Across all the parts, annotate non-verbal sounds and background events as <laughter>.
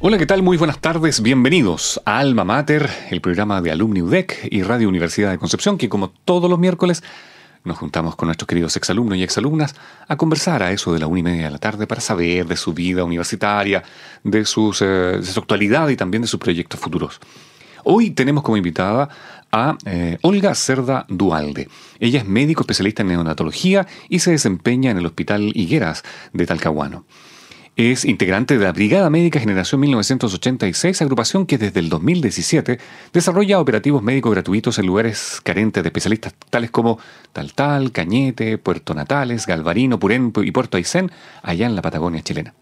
Hola, ¿qué tal? Muy buenas tardes. Bienvenidos a Alma Mater, el programa de Alumni UDEC y Radio Universidad de Concepción, que como todos los miércoles nos juntamos con nuestros queridos exalumnos y exalumnas a conversar a eso de la una y media de la tarde para saber de su vida universitaria, de, eh, su actualidad y también de sus proyectos futuros. Hoy tenemos como invitada a eh, Olga Cerda Dualde. Ella es médico especialista en neonatología y se desempeña en el Hospital Higueras de Talcahuano. Es integrante de la Brigada Médica Generación 1986, agrupación que desde el 2017 desarrolla operativos médicos gratuitos en lugares carentes de especialistas tales como Taltal, Cañete, Puerto Natales, Galvarino, Purén y Puerto Aysén, allá en la Patagonia chilena.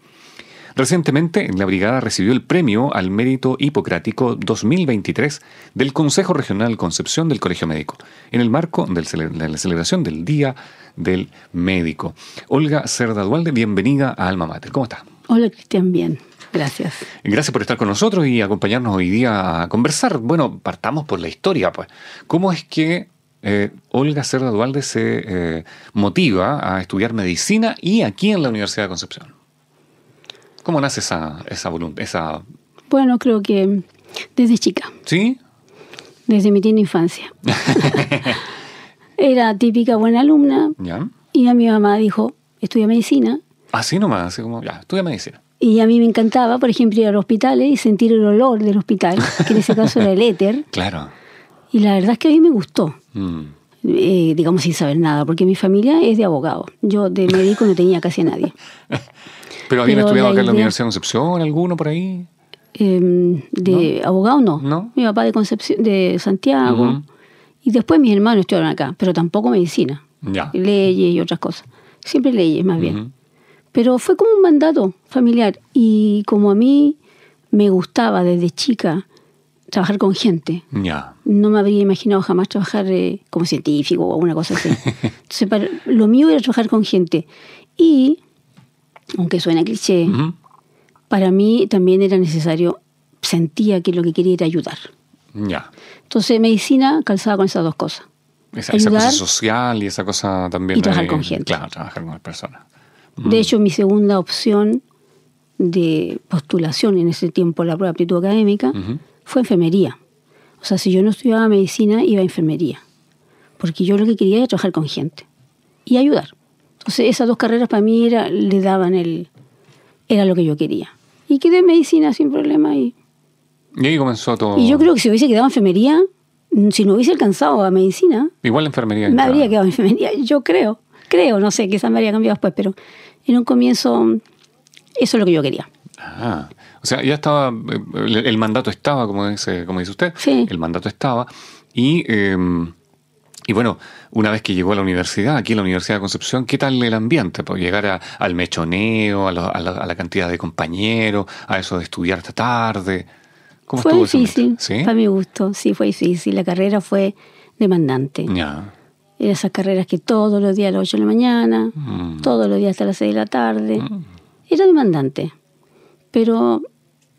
Recientemente, la brigada recibió el premio al mérito hipocrático 2023 del Consejo Regional Concepción del Colegio Médico, en el marco de la celebración del Día del Médico. Olga Cerda Dualde, bienvenida a Alma Mater. ¿Cómo está? Hola, Cristian, bien. Gracias. Gracias por estar con nosotros y acompañarnos hoy día a conversar. Bueno, partamos por la historia, pues. ¿Cómo es que eh, Olga Cerda Dualde se eh, motiva a estudiar medicina y aquí en la Universidad de Concepción? ¿Cómo nace esa, esa voluntad? Esa... Bueno, creo que desde chica. ¿Sí? Desde mi tienda infancia. <laughs> Era típica buena alumna. ¿Ya? Y a mi mamá dijo, estudia medicina. Así nomás, así como, ya, estudia medicina. Y a mí me encantaba, por ejemplo, ir a los hospitales y sentir el olor del hospital, que en ese caso era el éter. <laughs> Claro. Y la verdad es que a mí me gustó. Mm. Eh, digamos sin saber nada, porque mi familia es de abogado. Yo de médico no tenía casi a nadie. <laughs> ¿Pero habían Pero estudiado acá en la Universidad de Concepción, alguno por ahí? Eh, de abogado no. ¿No? Mi papá de Concepción, de Santiago. Y después mis hermanos estudiaron acá, pero tampoco medicina. Ya. Leyes y otras cosas. Siempre leyes, más bien. Ujú. Pero fue como un mandato familiar. Y como a mí me gustaba desde chica trabajar con gente, no me habría imaginado jamás trabajar eh, como científico o alguna cosa así. <laughs> Entonces, para- lo mío era trabajar con gente. Y, aunque suena cliché, para mí también era necesario, sentía que lo que quería era ayudar. Ya. Entonces, medicina calzaba con esas dos cosas. Esa, esa Ayudar cosa social y esa cosa también. y trabajar de- con gente. Claro, trabajar con las personas. De hecho, mi segunda opción de postulación en ese tiempo, la prueba de aptitud académica, Ujú. fue enfermería. O sea, si yo no estudiaba medicina, iba a enfermería. Porque yo lo que quería era trabajar con gente y ayudar. Entonces, esas dos carreras para mí era, le daban el. era lo que yo quería. Y quedé en medicina sin problema. Y, Y ahí comenzó todo. y yo creo que si hubiese quedado en enfermería, mm, si no hubiese alcanzado a medicina, Igual la enfermería. me entraba. habría quedado en enfermería. <laughs> Yo creo. Creo, no sé, quizás me habría cambiado después, pero en un comienzo, eso es lo que yo quería. Ah, o sea, ya estaba, eh, el, el mandato estaba, como dice, como dice usted, Sí. el mandato estaba. Y, eh, y bueno, una vez que llegó a la universidad, aquí en la Universidad de Concepción, ¿qué tal el ambiente? Pues llegar a- al mechoneo, a, lo- a la, a la cantidad de compañeros, a eso de estudiar hasta tarde. ¿Cómo fue difícil? ¿Sí? para mi gusto, sí, fue difícil. La carrera fue demandante. Ya. Era esas carreras que todos los días a las 8 de la mañana, Mm. todos los días hasta las 6 de la tarde. Era demandante. Pero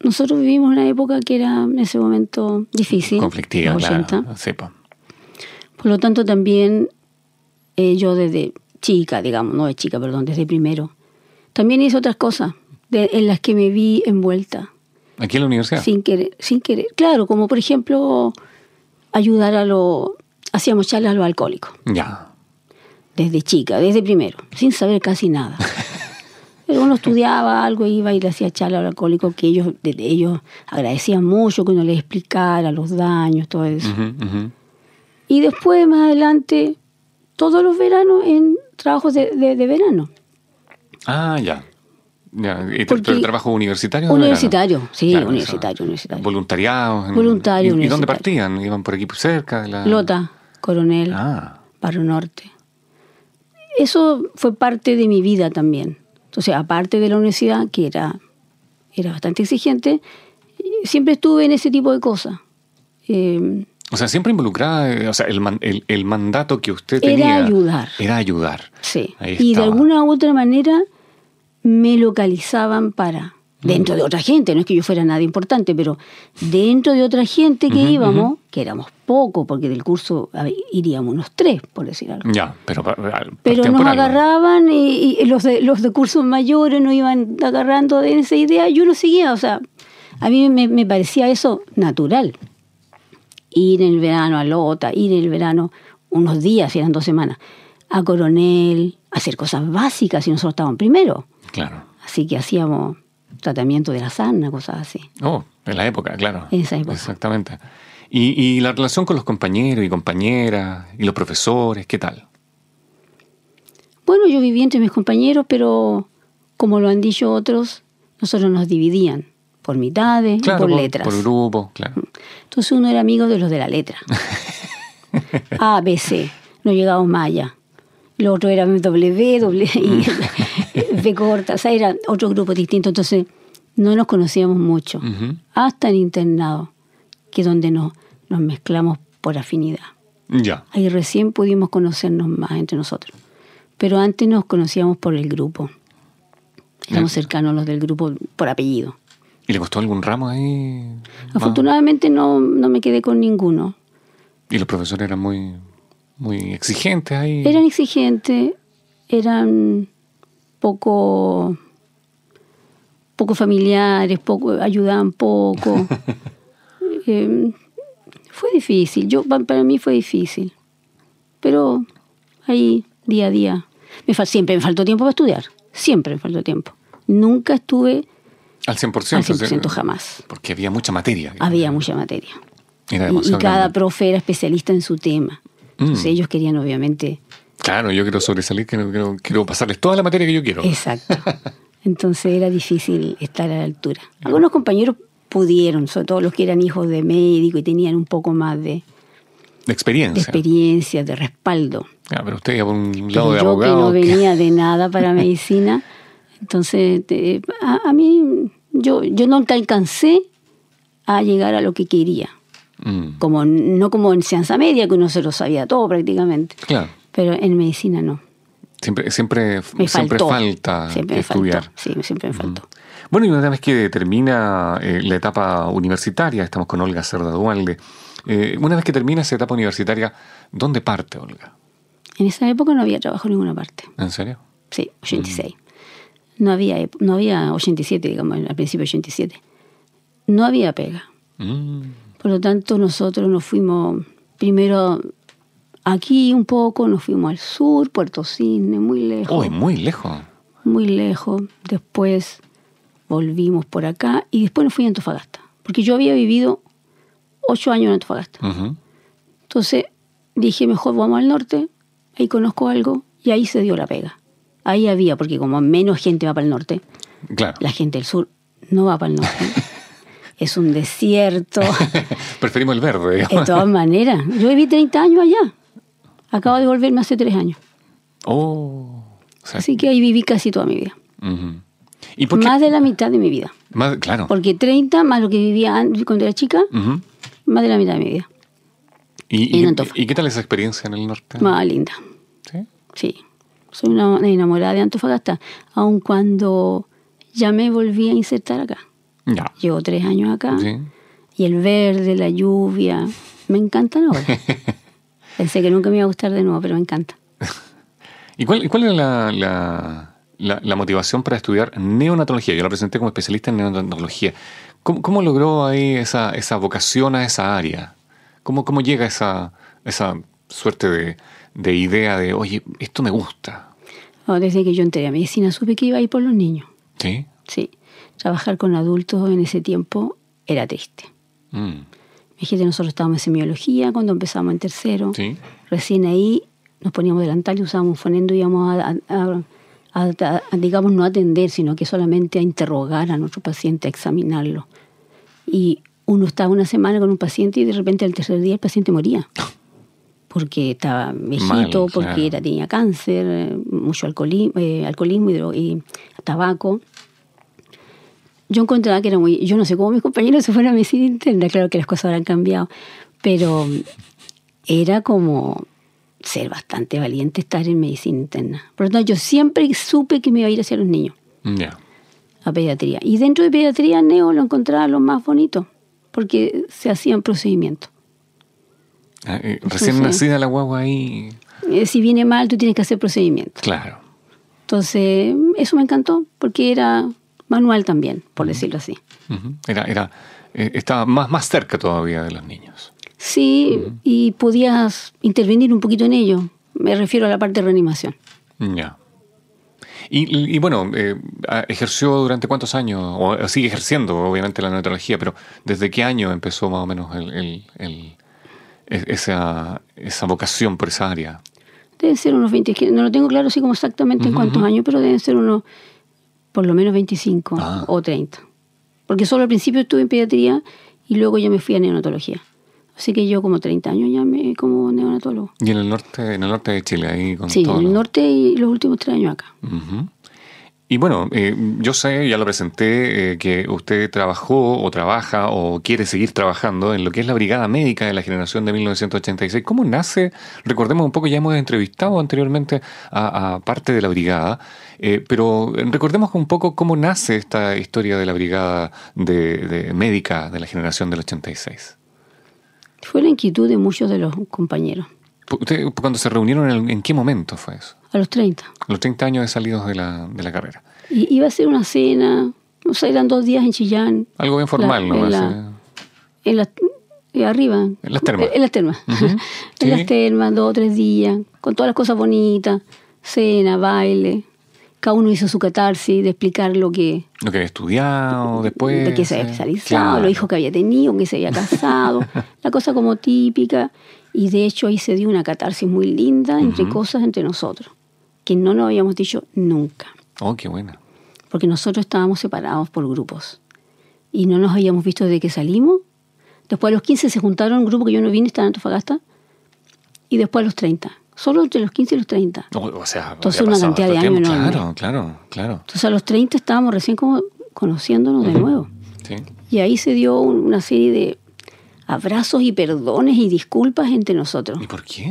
nosotros vivimos una época que era en ese momento difícil. Conflictiva, los claro. 80. Sí, pues. Por lo tanto, también eh, yo desde chica, digamos, no de chica, perdón, desde primero, también hice otras cosas de- en las que me vi envuelta, ¿Aquí en la universidad? sin querer, sin querer. Claro, como por ejemplo ayudar a los, hacíamos charlas a los alcohólicos, Ya. desde chica, desde primero, sin saber casi nada. <laughs> Pero uno estudiaba algo, iba y le hacía charla a los alcohólicos, que ellos, de- ellos agradecían mucho que uno les explicara los daños, todo eso. Y después, más adelante, todos los veranos en trabajos de, de- de verano. Ah, ya. Ya, ¿y tra- trabajo universitario? Universitario, verano? sí, Claro, universitario, universitario. Voluntariados. Voluntario, ¿Y, y dónde universitario. partían? ¿Iban por aquí cerca de la...? Lota, coronel. Ah, Barrio Norte. Eso fue parte de mi vida también. Entonces, aparte de la universidad, que era, era bastante exigente, siempre estuve en ese tipo de cosas. Eh, o sea, siempre involucrada, eh, o sea, el, man- el- el mandato que usted Era tenía... ayudar. Era ayudar. Sí. Y de alguna u otra manera me localizaban para, dentro de otra gente, no es que yo fuera nadie importante, pero dentro de otra gente que íbamos, que éramos pocos, porque del curso ver, iríamos unos tres, por decir algo. Ya, pero... pa- Pero nos agarraban y, y los, de, los de cursos mayores nos iban agarrando de esa idea y yo lo seguía. O sea, a mí me, me parecía eso natural. Ir en el verano a Lota, ir en el verano unos días, si eran dos semanas, a Coronel, hacer cosas básicas y nosotros estábamos primero. Claro. Así que hacíamos tratamiento de la sarna, cosas así. Oh, en la época, claro. En esa época. Exactamente. Y, y la relación con los compañeros y compañeras y los profesores, ¿qué tal? Bueno, yo viví entre mis compañeros, pero como lo han dicho otros, nosotros nos dividían por mitades y por por, letras. por grupo, claro. Entonces uno era amigo de los de la letra. <laughs> A, B, C. No llegábamos más allá. Lo otro era W, W y <laughs> B corta. O sea, era otro grupo distinto. Entonces no nos conocíamos mucho. Hasta en internado, que es donde nos, nos mezclamos por afinidad. Ya. Ahí recién pudimos conocernos más entre nosotros. Pero antes nos conocíamos por el grupo. Éramos Bien. cercanos los del grupo por apellido. ¿Y le costó algún ramo ahí? Afortunadamente no, no me quedé con ninguno. Y los profesores eran muy, muy exigentes ahí. Eran exigentes, eran poco, poco familiares, poco, ayudaban poco. <laughs> Eh, fue difícil, yo, pa- para mí fue difícil. Pero ahí, día a día, me fal- siempre me faltó tiempo para estudiar, siempre me faltó tiempo. Nunca estuve Al 100%. al o sea, 100% jamás. Porque había mucha materia. Había mucha materia. Era Y, cada grande. profe era especialista en su tema. Entonces Mm. ellos querían obviamente Claro, yo quiero sobresalir, quiero, quiero, quiero pasarles toda la materia que yo quiero. Exacto. <laughs> Entonces era difícil estar a la altura. Algunos compañeros pudieron, sobre todo los que eran hijos de médico y tenían un poco más de, De de experiencia. experiencia, de respaldo. Ah, pero usted iba por un Pero lado de yo abogado. que no venía <laughs> de nada para medicina, entonces te- a, a mí yo, yo no alcancé a llegar a lo que quería. Mm, Como, no como en ciencia media, que uno se lo sabía todo prácticamente, claro. Pero en medicina no. Siempre, siempre, Me siempre faltó. falta Siempre faltó. estudiar. Sí, siempre me faltó. Bueno, y una vez que termina eh, la etapa universitaria, estamos con Olga Cerda Dualde, eh, una vez que termina esa etapa universitaria, ¿dónde parte Olga? En esa época no había trabajo en ninguna parte. ¿En serio? Sí, 86. No había, no había 87, digamos, al principio 87. No había pega. Mm, Por lo tanto, nosotros nos fuimos primero aquí un poco, nos fuimos al sur, Puerto Cisne, muy lejos. Uy, muy lejos. Muy lejos. Después volvimos por acá y después nos fui a Antofagasta. Porque yo había vivido ocho años en Antofagasta. Entonces dije, mejor vamos al norte, ahí conozco algo y ahí se dio la pega. Ahí había, porque como menos gente va para el norte, Claro. la gente del sur no va para el norte. <laughs> es un desierto. <laughs> Preferimos el verde, De digamos. todas maneras, yo viví 30 años allá. Acabo de volverme hace tres años. Oh. o sea, Así que ahí viví casi toda mi vida. ujú. ¿Y por qué? Más de la mitad de mi vida. Más- claro. Porque 30 más lo que vivía an- cuando era chica, más de la mitad de mi vida. ¿Y, En. ¿Y qué tal esa experiencia en el norte? Más linda. ¿Sí? Sí, soy una enamorada de Antofagasta, aun cuando ya me volví a insertar acá. Ya. Llevo tres años acá Sí. y el verde, la lluvia, me encantan ahora. <laughs> Pensé que nunca me iba a gustar de nuevo, pero me encanta. <laughs> ¿Y cuál, cuál es la, la, la- la motivación para estudiar neonatología? Yo la presenté como especialista en neonatología. ¿Cómo, cómo logró ahí esa, esa vocación a esa área? ¿Cómo, cómo llega esa, esa suerte de, de idea de, oye, esto me gusta? No, desde que yo entré a medicina supe que iba a ir por los niños. ¿Sí? Sí, trabajar con adultos en ese tiempo era triste. Mm, Fíjate, nosotros estábamos en semiología cuando empezamos en tercero. ¿Sí? Recién ahí nos poníamos delantal y usábamos un fonendo y íbamos a, a- a- a- a, digamos, no atender, sino que solamente a interrogar a nuestro paciente, a examinarlo. Y uno estaba una semana con un paciente y de repente al tercer día el paciente moría. porque estaba viejito, porque claro. era, tenía cáncer, eh, mucho alcoholismo, alcoholismo y, y tabaco. Yo encontraba que era muy... Yo no sé cómo mis compañeros se fueron a medicina interna, claro que las cosas habrán cambiado, pero era como ser bastante valiente estar en medicina interna. Por lo tanto, yo siempre supe que me iba a ir hacia los niños, Ya. a pediatría. Y dentro de pediatría, neo lo encontraba lo más bonito, porque se hacían procedimientos. Ah, eh, Recién nacida la guagua ahí. Eh, si viene mal, tú tienes que hacer procedimientos. Claro. Entonces, eso me encantó, porque era manual también, por decirlo así. Era, era, eh, estaba más, más cerca todavía de los niños. Sí, y podías intervenir un poquito en ello. Me refiero a la parte de reanimación. Ya. Y, y bueno, eh, ejerció durante cuántos años, o sigue ejerciendo obviamente la neonatología, pero ¿desde qué año empezó más o menos el, el- el- esa, esa vocación por esa área? Deben ser unos 20, que no lo tengo claro así como exactamente en cuántos años, pero deben ser unos por lo menos 25 Ah. o 30. Porque solo al principio estuve en pediatría y luego yo me fui a neonatología. Así que yo como 30 años ya me como neonatólogo. Y en el norte, en el norte de Chile, ahí con Sí, en el norte y los últimos tres años acá. Ujú. Y bueno, eh, yo sé, ya lo presenté, eh, que usted trabajó o trabaja o quiere seguir trabajando en lo que es la Brigada Médica de la generación de 1986. ¿Cómo nace? Recordemos un poco, ya hemos entrevistado anteriormente a, parte de la Brigada, eh, pero recordemos un poco cómo nace esta historia de la Brigada de Médica de la generación del 86. Fue la inquietud de muchos de los compañeros. ¿Usted, cuando se reunieron, en, en qué momento fue eso? A los 30. Los 30 años de salidos de la, de la carrera. Y iba a ser una cena, o sea, eran dos días en Chillán. Algo bien formal, La- ¿no? en la- En las, eh, arriba. En las termas. En las termas. Ujú, <laughs> en sí. las termas, dos o tres días, con todas las cosas bonitas, cena, baile. Cada uno hizo su catarsis de explicar lo que, Lo que había estudiado después. de qué se había eh, especializado, claro. los hijos que había tenido, que se había casado, <laughs> la cosa como típica. Y de hecho ahí se dio una catarsis muy linda entre cosas entre nosotros, que no nos habíamos dicho nunca. Oh, qué buena. porque nosotros estábamos separados por grupos y no nos habíamos visto desde que salimos. Después a los 15 se juntaron un grupo que yo no vine, estaba en Antofagasta, y después a los 30. Solo entre los 15 y los 30. O, o sea, Entonces, una cantidad de años. Claro, claro, claro. Entonces a los 30 estábamos recién como conociéndonos de nuevo. Sí. Y ahí se dio un- una serie de abrazos y perdones y disculpas entre nosotros. ¿Y por qué?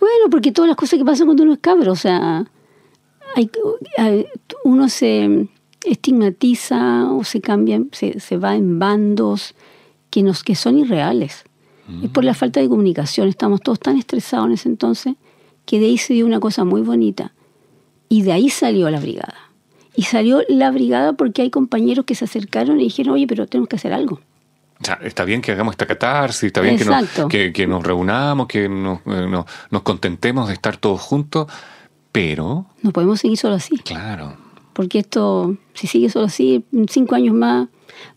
Bueno, porque todas las cosas que pasan cuando uno es cabro, o sea, hay- hay- uno se estigmatiza o se cambia, se, se va en bandos que, nos, que son irreales. Es por la falta de comunicación. Estamos todos tan estresados en ese entonces que de ahí se dio una cosa muy bonita. Y de ahí salió la brigada. Y salió la brigada porque hay compañeros que se acercaron y dijeron, oye, pero tenemos que hacer algo. O sea, está bien que hagamos esta catarsis, está bien que nos, que, que nos reunamos, que nos, eh, nos, nos contentemos de estar todos juntos, pero, No podemos seguir solo así. claro, porque esto, si sigue solo así, cinco años más,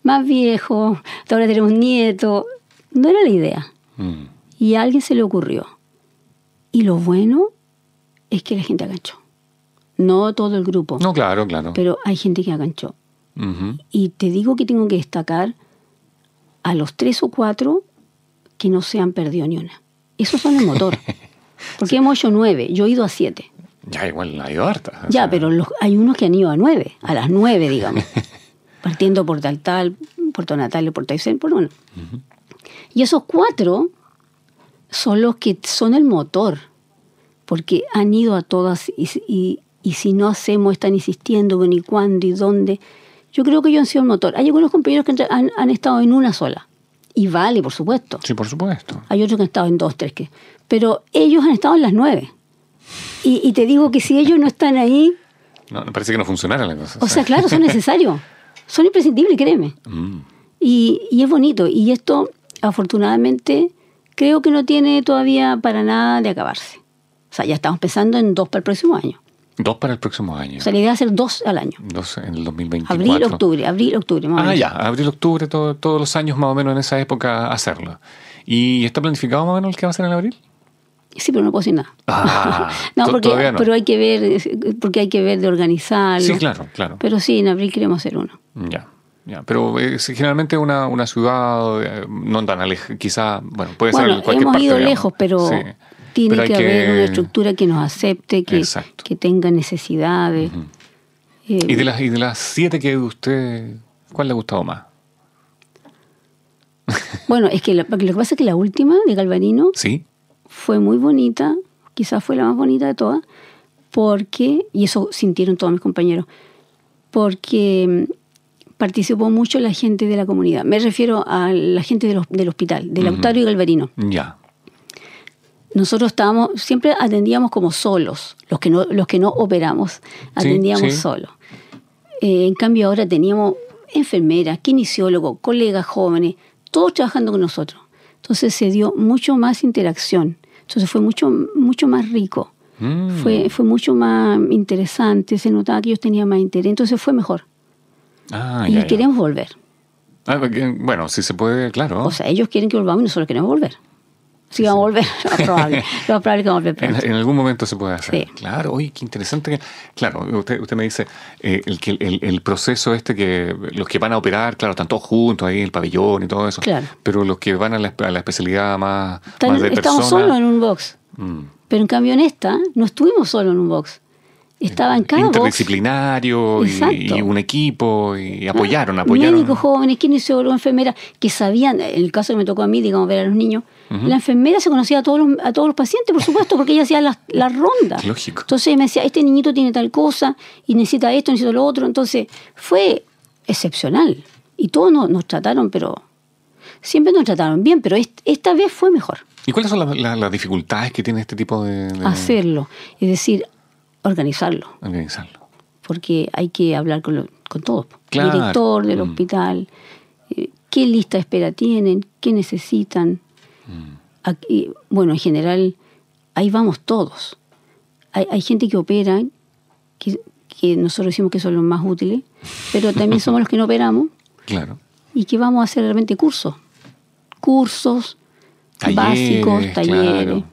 más viejo, ahora tenemos nietos, no era la idea. mm, Y a alguien se le ocurrió. Y lo bueno es que la gente aganchó. No todo el grupo, no, claro, claro. pero hay gente que aganchó. Y te digo que tengo que destacar a los tres o cuatro que no se han perdido ni una. Esos son el motor. <laughs> Porque hemos hecho nueve, yo he ido a siete. Ya igual ha ido harta. Ya, sea, pero los- hay unos que han ido a nueve, a las nueve, digamos. <laughs> partiendo por tal tal, Puerto Natalio, Puerto Aysén, por bueno. Y esos cuatro son los que son el motor, porque han ido a todas y, y- y si no hacemos, están insistiendo, bueno, y cuándo y dónde. Yo creo que ellos han sido el motor. Hay algunos compañeros que han, han estado en una sola. Y vale, por supuesto. Sí, por supuesto. Hay otros que han estado en dos, tres, que... Pero ellos han estado en las nueve. Y, y te digo que si ellos no están ahí, No, me parece que no funcionara la cosa. o sea, claro, son <laughs> necesarios. Son imprescindibles, créeme. Mm, Y, y es bonito. Y esto, afortunadamente, creo que no tiene todavía para nada de acabarse. O sea, ya estamos pensando en dos para el próximo año. Dos para el próximo año. O sea, la idea es hacer dos al año. Dos en el 2024. Abril, octubre, abril, octubre. más Ah, menos. ya, abril, octubre, todo- todos los años más o menos en esa época hacerlo. ¿Y está planificado más o menos el que va a ser en abril? Sí, pero no puedo decir nada. Ah, <laughs> no, porque, no. pero hay que ver, eh, porque hay que ver de organizarlo. Sí, claro, claro. Pero sí, en abril queremos hacer uno. Ya, ya. Pero es generalmente una, una ciudad eh, no tan alejada, quizá, bueno, puede ser en cualquier hemos parte, ido digamos. lejos, pero, Sí. Tiene Pero que haber que- una estructura que nos acepte, que, tenga necesidades. Eh, ¿Y de las, y de las siete que usted, cuál le ha gustado más? <laughs> Bueno, es que la- lo que pasa es que la última de Galvarino ¿Sí? fue muy bonita, quizás fue la más bonita de todas, porque, y eso sintieron todos mis compañeros, porque mm, participó mucho la gente de la comunidad. Me refiero a la gente del hospital, de Lautaro y Galvarino. Ya. Nosotros estábamos, siempre atendíamos como solos, los que no, los que no operamos, atendíamos sí. solos. Eh, en cambio ahora teníamos enfermeras, kinesiólogos, colegas jóvenes, todos trabajando con nosotros. Entonces se dio mucho más interacción. Entonces fue mucho, mucho más rico. Mm. Fue, fue mucho más interesante, se notaba que ellos tenían más interés, entonces fue mejor. Ah, y ya, ya. queremos volver. Ah, porque, bueno, si se puede, claro. O sea, ellos quieren que volvamos y nosotros queremos volver. Si vamos a volver, <laughs> lo más probable. Lo más probable que vamos a volver En, pronto. en algún momento se puede hacer. Sí. Claro, oye, qué interesante. que- Claro, usted, usted me dice eh, el, que el, el proceso este que los que van a operar, claro, están todos juntos ahí en el pabellón y todo eso. Claro. Pero los que van a la, a la especialidad más, Están- más de estamos persona. solos en un box. mm, Pero en cambio en esta no estuvimos solos en un box. Estaba en cada box. interdisciplinario y, un equipo y apoyaron, Ah, apoyaron. Médicos jóvenes, kinesiólogos, enfermeras, que sabían, en el caso que me tocó a mí, digamos, ver a los niños, la enfermera se conocía a todos los, a todos los pacientes, por supuesto, porque ella hacía las las rondas. Lógico. Entonces me decía, este niñito tiene tal cosa, y necesita esto, necesita lo otro. Entonces fue excepcional. Y todos nos, nos trataron, pero siempre nos trataron bien, pero est- esta vez ffue mejor ¿Y cuáles son las, las- las dificultades que tiene este tipo de, de hacerlo. Es decir, organizarlo. organizarlo? porque hay que hablar con, lo- con todos. Claro. Director del Mm. hospital, eh, qué lista de espera tienen, qué necesitan. Aquí, bueno, en general, ahí vamos todos. Hay, hay gente que opera, que, que nosotros decimos que son los más útiles, pero también somos los que no operamos <laughs> Claro. y que vamos a hacer realmente cursos. Cursos Talleres, básicos, talleres. claro.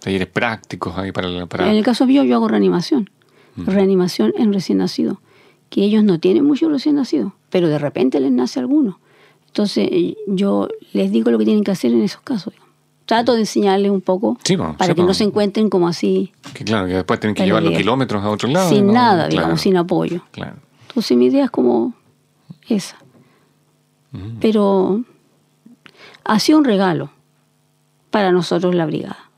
Talleres prácticos ahí para... la- para En el caso mío, yo hago reanimación. Reanimación en recién nacido. Que ellos no tienen muchos recién nacidos, pero de repente les nace alguno. Entonces, yo les digo lo que tienen que hacer en esos casos. Trato de enseñarles un poco Sí, para sí, que no se encuentren como así, Que claro, que después tienen que llevar los kilómetros a otro lado. sin ¿no? nada, Claro, digamos, sin apoyo. Claro. Entonces, mi idea es como esa. Mm. Pero ha sido un regalo para nosotros la brigada.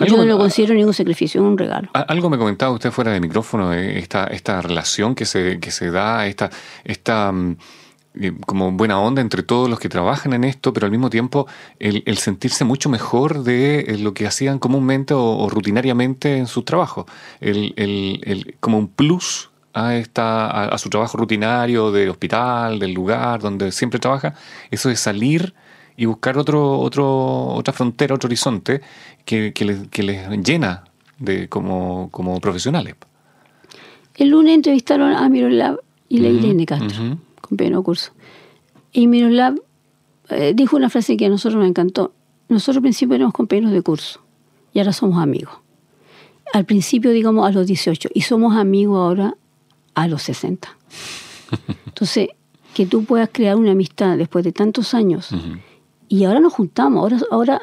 Yo no lo considero ningún sacrificio, es un regalo. Algo me comentaba usted fuera de micrófono, eh, esta, esta relación que se, que se da, esta, esta mm, como buena onda entre todos los que trabajan en esto, pero al mismo tiempo el, el sentirse mucho mejor de eh, lo que hacían comúnmente o, o rutinariamente en sus trabajos. El, el- el- como un plus a, esta, a, a su trabajo rutinario de hospital, del lugar donde siempre trabaja, eso de salir y buscar otro, otro, otra frontera, otro horizonte que, que les, que les llena de, como, como profesionales. El lunes entrevistaron a Miroslav y la Irene Castro. Compañero de curso. Y Miroslav eh, dijo una frase que a nosotros nos encantó. Nosotros al principio éramos compañeros de curso y ahora somos amigos. Al principio, digamos, a los 18 y somos amigos ahora a los 60. <laughs> Entonces, que tú puedas crear una amistad después de tantos años Ujú. y ahora nos juntamos, ahora, ahora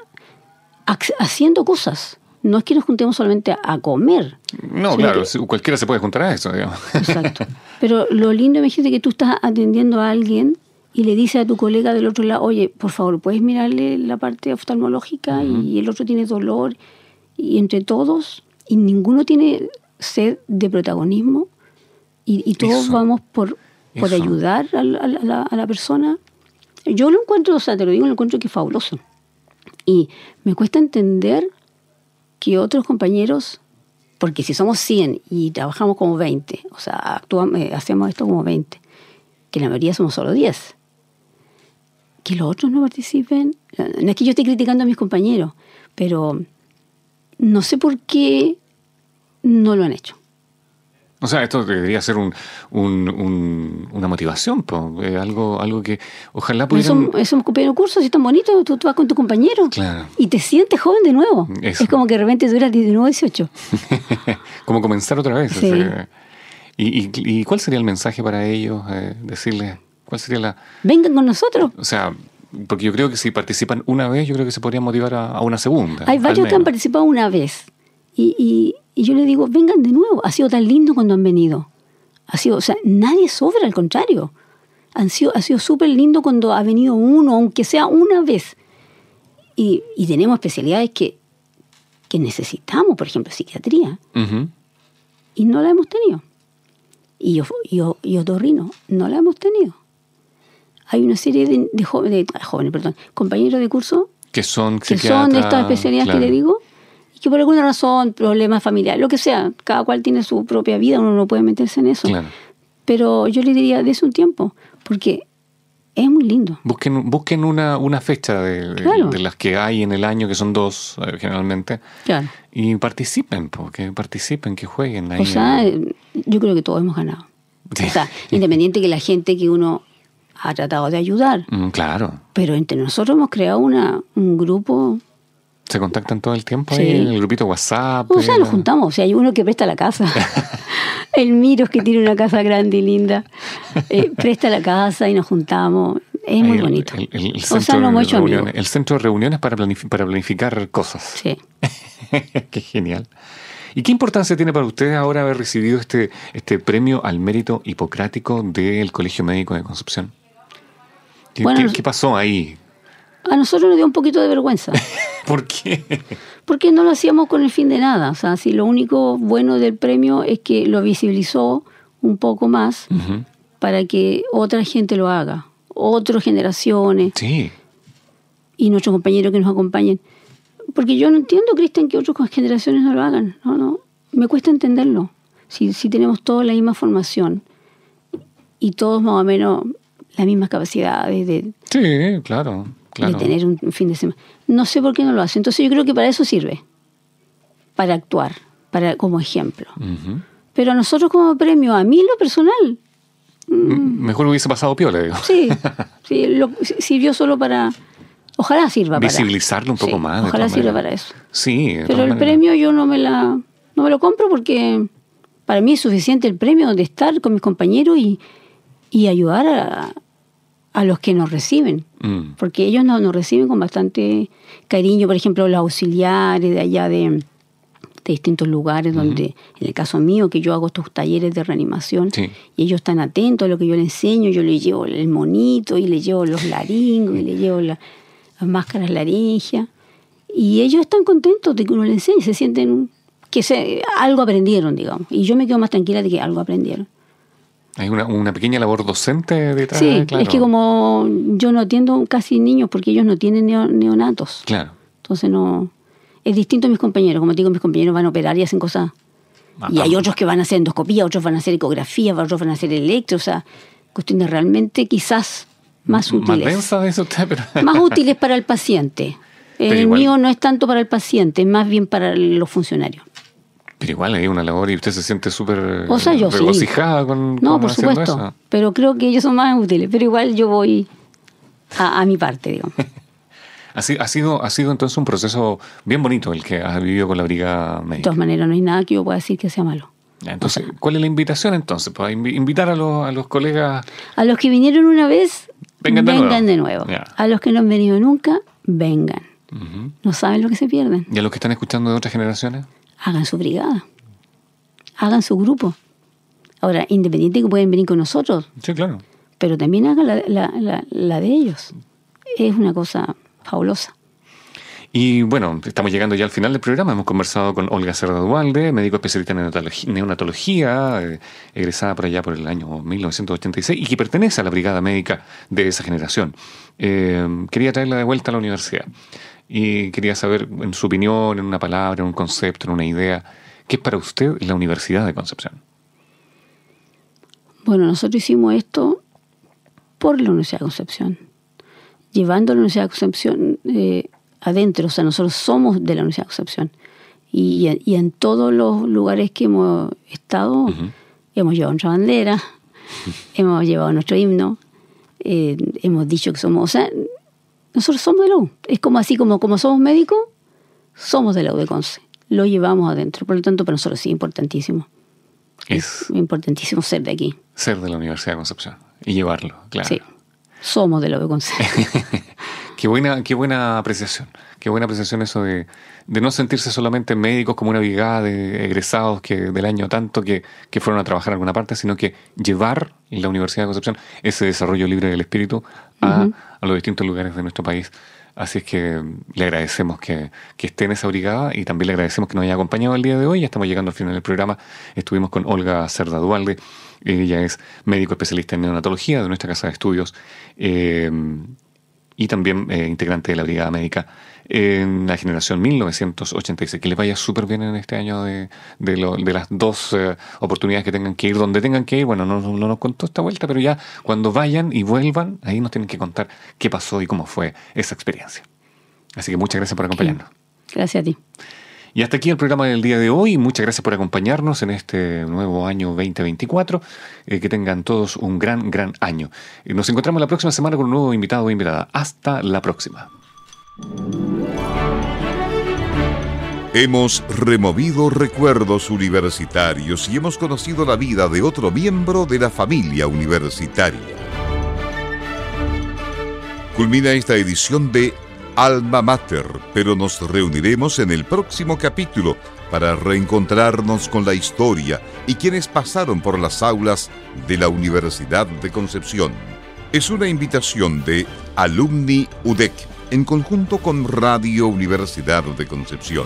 ac- haciendo cosas. No es que nos juntemos solamente a- comer, No, claro, que- cualquiera se puede juntar a eso, digamos. Exacto. <laughs> Pero lo lindo, imagínate que tú estás atendiendo a alguien y le dices a tu colega del otro lado, oye, por favor, ¿puedes mirarle la parte oftalmológica? Y el otro tiene dolor. Y entre todos, y ninguno tiene sed de protagonismo, y, y todos Eso. vamos por, por Eso. ayudar a la, a la- a la persona. Yo lo encuentro, o sea, te lo digo, lo encuentro que es fabuloso. Y me cuesta entender que otros compañeros, porque si somos 100 y trabajamos como 20, o sea, actuamos, eh, hacemos esto como 20, que la mayoría somos solo 10, que los otros no participen. No es que yo esté criticando a mis compañeros, pero no sé por qué no lo han hecho. O sea, esto debería ser un, un- un- una motivación, eh, algo, algo que ojalá pudieran... Somos compañeros de curso, si es tan bonito, tú, tú vas con tu compañero Claro. y te sientes joven de nuevo. Eso. Es como que de repente tú eras 19 18. como comenzar otra vez. Sí. o sea, y, y- y cuál sería el mensaje para ellos? Eh, decirles, ¿cuál sería la... Vengan con nosotros. O sea, Porque yo creo que si participan una vez, yo creo que se podría motivar a, a una segunda. Hay varios que han participado una vez. Y, y- y yo les digo, vengan de nuevo. Ha sido tan lindo cuando han venido. Ha sido, o sea, nadie sobra, al contrario. Han sido, ha sido súper lindo cuando ha venido uno, aunque sea una vez. Y, y tenemos especialidades que, que necesitamos, por ejemplo, psiquiatría, y no la hemos tenido. Y, yo, yo, y otorrino, no la hemos tenido. Hay una serie de, de jóvenes, de- jóvenes, perdón, compañeros de curso Que son que son de estas especialidades claro. que le digo, que por alguna razón, problemas familiares, lo que sea, cada cual tiene su propia vida, uno no puede meterse en eso. Claro. Pero yo le diría, dése un tiempo, porque es muy lindo. Busquen, busquen una, una fecha de, de- Claro. de las que hay en el año, que son dos eh, generalmente, Claro. y participen, po, que participen, que jueguen ahí. O sea, yo creo que todos hemos ganado. Sí. O sea, <laughs> independiente que la gente que uno ha tratado de ayudar, Mm, claro. pero entre nosotros hemos creado una, un grupo Se contactan todo el tiempo Sí. ahí en el grupito WhatsApp. O sea, eh, nos juntamos. O sea, hay uno que presta la casa. <laughs> el Miros, que tiene una casa grande y linda, eh, presta la casa y nos juntamos. Es muy el- bonito. El, el- el o centro sea, nos hemos de hecho reuniones, el centro de reuniones para, planif- para planificar cosas. Sí. <laughs> Qué genial. ¿Y qué importancia tiene para ustedes ahora haber recibido este, este premio al mérito hipocrático del Colegio Médico de Concepción? ¿Qué, Bueno, qué pasó ahí? A nosotros nos dio un poquito de vergüenza, <laughs> ¿Por qué? porque no lo hacíamos con el fin de nada. O sea, si lo único bueno del premio es que lo visibilizó un poco más para que otra gente lo haga, otras generaciones Sí, y nuestros compañeros que nos acompañen. Porque yo no entiendo, Cristian, que otras generaciones no lo hagan. No, no. Me cuesta entenderlo. Si, si tenemos todos la misma formación y todos más o menos las mismas capacidades de, sí, claro, claro. de tener un fin de semana. No sé por qué no lo hace. Entonces yo creo que para eso sirve. Para actuar, para como ejemplo. Pero a nosotros como premio, a mí lo personal, M- Mejor hubiese pasado piola, digo. sí, <laughs> sí lo, sirvió solo para... Ojalá sirva para... Visibilizarlo un poco Sí, más. Ojalá sirva para eso. Sí, Pero el premio yo no me la no me lo compro porque para mí es suficiente el premio de estar con mis compañeros y, y ayudar a, a los que nos reciben. Mm, Porque ellos nos, nos reciben con bastante cariño, por ejemplo, los auxiliares de allá de, de distintos lugares, donde, en el caso mío, que yo hago estos talleres de reanimación, Sí. y ellos están atentos a lo que yo les enseño, yo les llevo el monito, y les llevo los laringos, y les llevo la- las máscaras laringias, y ellos están contentos de que uno les enseñe, se sienten que se, algo aprendieron, digamos, y yo me quedo más tranquila de que algo aprendieron. Hay una, una pequeña labor docente detrás. Sí, claro. es que como yo no atiendo casi niños porque ellos no tienen neo- neonatos. Claro. Entonces no. Es distinto a mis compañeros. Como te digo, mis compañeros van a operar y hacen cosas. Y hay Ah, otros que van a hacer endoscopía, otros van a hacer ecografía, otros van a hacer electro. O sea, cuestiones realmente quizás más Más útiles. densa de eso usted, pero... <laughs> Más útiles para el paciente. Pero El igual- mío no es tanto para el paciente, es más bien para los funcionarios. Pero igual hay una labor y usted se siente súper O sea, yo sí. regocijada con, No, con por supuesto. eso. Pero creo que ellos son más útiles. Pero igual yo voy a, a mi parte, digamos. <laughs> Ha, si- ha sido, ha sido entonces un proceso bien bonito el que has vivido con la brigada De médica. todas maneras, no hay nada que yo pueda decir que sea malo. Entonces, ¿cuál es la invitación entonces? Pues, invi- invitar a los, a los colegas. A los que vinieron una vez, Vengan vengan, de de nuevo. A los que no han venido nunca, vengan. No saben lo que se pierden. ¿Y a los que están escuchando de otras generaciones? Hagan su brigada. Hagan su grupo. Ahora, independiente que pueden venir con nosotros, Sí, claro. pero también hagan la, la- la- la de ellos. Es una cosa fabulosa. Y bueno, estamos llegando ya al final del programa. Hemos conversado con Olga Cerda Dualde, médico especialista en neonatología, neonatología, eh, egresada por allá por el año 1986 y que pertenece a la brigada médica de esa generación. Eh, quería traerla de vuelta a la universidad y quería saber, en su opinión, en una palabra, en un concepto, en una idea, ¿qué es para usted la Universidad de Concepción? Bueno, nosotros hicimos esto por la Universidad de Concepción, llevando a la Universidad de Concepción eh, adentro, o sea, nosotros somos de la Universidad de Concepción. Y, en- y en todos los lugares que hemos estado, hemos llevado nuestra bandera, <laughs> hemos llevado nuestro himno, eh, hemos dicho que somos, o sea, nosotros somos de la U. Es como así, como, como somos médicos, somos de la U de Conce. Lo llevamos adentro, por lo tanto, para nosotros sí, importantísimo. Es Importantísimo ser de aquí. ser de la Universidad de Concepción y llevarlo, claro. Sí. Somos de la UDEC <laughs> qué, buena, qué buena apreciación. Qué buena apreciación eso de, de, no sentirse solamente médicos como una brigada de egresados que del año tanto que, que fueron a trabajar en alguna parte, sino que llevar en la Universidad de Concepción ese desarrollo libre del espíritu a, a los distintos lugares de nuestro país. Así es que le agradecemos que, que, esté en esa brigada y también le agradecemos que nos haya acompañado el día de hoy. Ya estamos llegando al final del programa. Estuvimos con Olga Cerda Dualde. Ella es médico especialista en neonatología de nuestra casa de estudios eh, y también eh, integrante de la brigada médica en la generación 1986. Que les vaya súper bien en este año de, de, las dos eh, oportunidades que tengan que ir, donde tengan que ir. Bueno, no, no, nos contó esta vuelta, pero ya cuando vayan y vuelvan, ahí nos tienen que contar qué pasó y cómo fue esa experiencia. Así que muchas gracias por acompañarnos. Gracias a ti. Y hasta aquí el programa del día de hoy. Muchas gracias por acompañarnos en este nuevo año 2024. Eh, que tengan todos un gran, gran año. nos encontramos la próxima semana con un nuevo invitado o invitada. Hasta la próxima. Hemos removido recuerdos universitarios y hemos conocido la vida de otro miembro de la familia universitaria. Culmina esta edición de Alma Mater, pero nos reuniremos en el próximo capítulo para reencontrarnos con la historia y quienes pasaron por las aulas de la Universidad de Concepción. Es una invitación de Alumni UDEC en conjunto con Radio Universidad de Concepción.